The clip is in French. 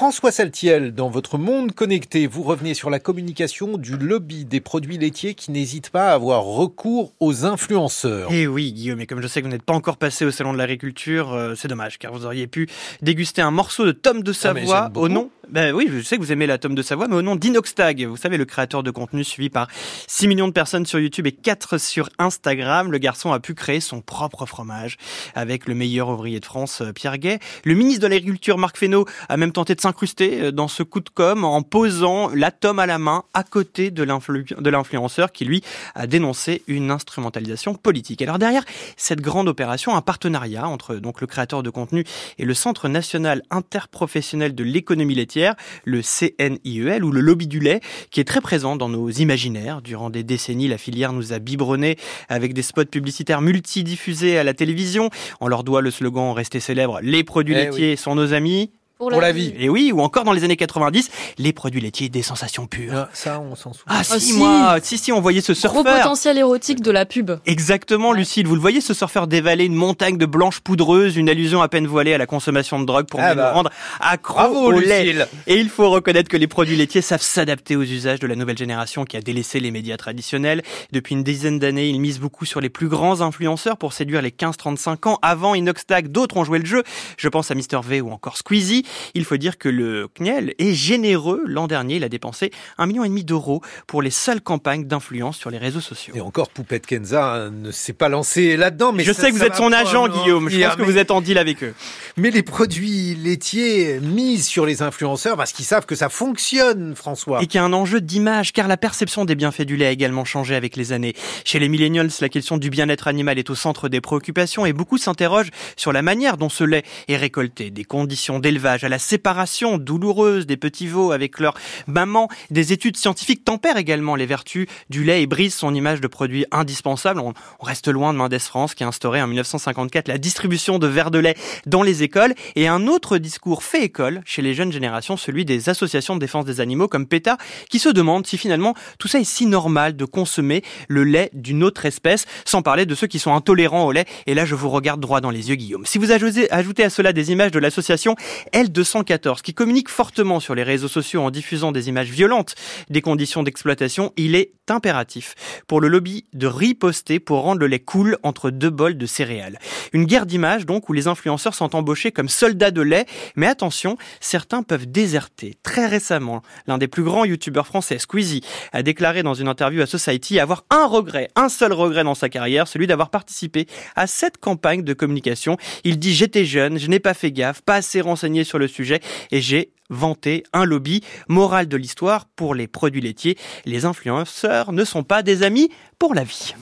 François Saltiel, dans votre monde connecté, vous revenez sur la communication du lobby des produits laitiers qui n'hésite pas à avoir recours aux influenceurs. Eh oui, Guillaume, et comme je sais que vous n'êtes pas encore passé au salon de l'agriculture, euh, c'est dommage, car vous auriez pu déguster un morceau de tome de Ah, Savoie au nom. Ben oui, je sais que vous aimez la tome de Savoie, mais au nom d'Inoxtag. Vous savez, le créateur de contenu suivi par 6 millions de personnes sur YouTube et 4 sur Instagram. Le garçon a pu créer son propre fromage avec le meilleur ouvrier de France, euh, Pierre Gay. Le ministre de l'Agriculture, Marc Fesneau, a même tenté de s'incruster euh, dans ce coup de com en posant la tome à la main à côté de l'influ- de l'influenceur qui, lui, a dénoncé une instrumentalisation politique. Alors derrière cette grande opération, un partenariat entre donc le créateur de contenu et le Centre national interprofessionnel de l'économie laitière, le CNIEL ou le lobby du lait, qui est très présent dans nos imaginaires. Durant des décennies, la filière nous a biberonnés avec des spots publicitaires multidiffusés à la télévision. On leur doit le slogan resté célèbre les produits Eh laitiers sont nos amis. Pour la vie. Et oui, ou encore dans les années 90, les produits laitiers des sensations pures. Ah, Ça, on s'en souvient. Ah si, si. moi, si si, on voyait ce Gros surfeur. potentiel érotique de la pub. Exactement, Lucille. Vous le voyez, ce surfeur dévaler une montagne de blanches poudreuses, une allusion à peine voilée à la consommation de drogue pour Ah bah. nous rendre accro Bravo, au lait. Lucille. Et il faut reconnaître que les produits laitiers savent s'adapter aux usages de la nouvelle génération qui a délaissé les médias traditionnels. Depuis une dizaine d'années, ils misent beaucoup sur les plus grands influenceurs pour séduire les 15-35 ans. Avant Inoxtag, d'autres ont joué le jeu. Je pense à Mr V ou encore Squeezie. Il faut dire que le CNIEL est généreux. L'an dernier, il a dépensé un million et demi d'euros pour les seules campagnes d'influence sur les réseaux sociaux. Et encore, Poupette Kenza euh, ne s'est pas lancée là-dedans. Mais je ça- sais que vous êtes son agent, Guillaume. Je pense que vous êtes en deal avec eux. Mais les produits laitiers misent sur les influenceurs parce qu'ils savent que ça fonctionne, François. Et qu'il y a un enjeu d'image, car la perception des bienfaits du lait a également changé avec les années. Chez les millennials, la question du bien-être animal est au centre des préoccupations et beaucoup s'interrogent sur la manière dont ce lait est récolté, des conditions d'élevage à la séparation douloureuse des petits veaux avec leur maman. Des études scientifiques tempèrent également les vertus du lait et brisent son image de produit indispensable. On, reste loin de Mendes France qui a instauré en 1954 la distribution de verres de lait dans les écoles et un autre discours fait école chez les jeunes générations, celui des associations de défense des animaux comme PETA, qui se demandent si finalement tout ça est si normal de consommer le lait d'une autre espèce, sans parler de ceux qui sont intolérants au lait. Et là, je vous regarde droit dans les yeux, Guillaume. Si vous ajoutez, à cela des images de l'association L214, qui communique fortement sur les réseaux sociaux en diffusant des images violentes des conditions d'exploitation, il est impératif pour le lobby de riposter pour rendre le lait cool entre deux bols de céréales. Une guerre d'images donc où les influenceurs sont embauchés comme soldats de lait, mais attention, certains peuvent déserter. Très récemment, l'un des plus grands youtubeurs français, Squeezie, a déclaré dans une interview à Society avoir un regret, un seul regret dans sa carrière, celui d'avoir participé à cette campagne de communication. Il dit j'étais jeune, je n'ai pas fait gaffe, pas assez renseigné sur le sujet et j'ai vanté un lobby. Morale de l'histoire, pour les produits laitiers, les influenceurs ne sont pas des amis pour la vie.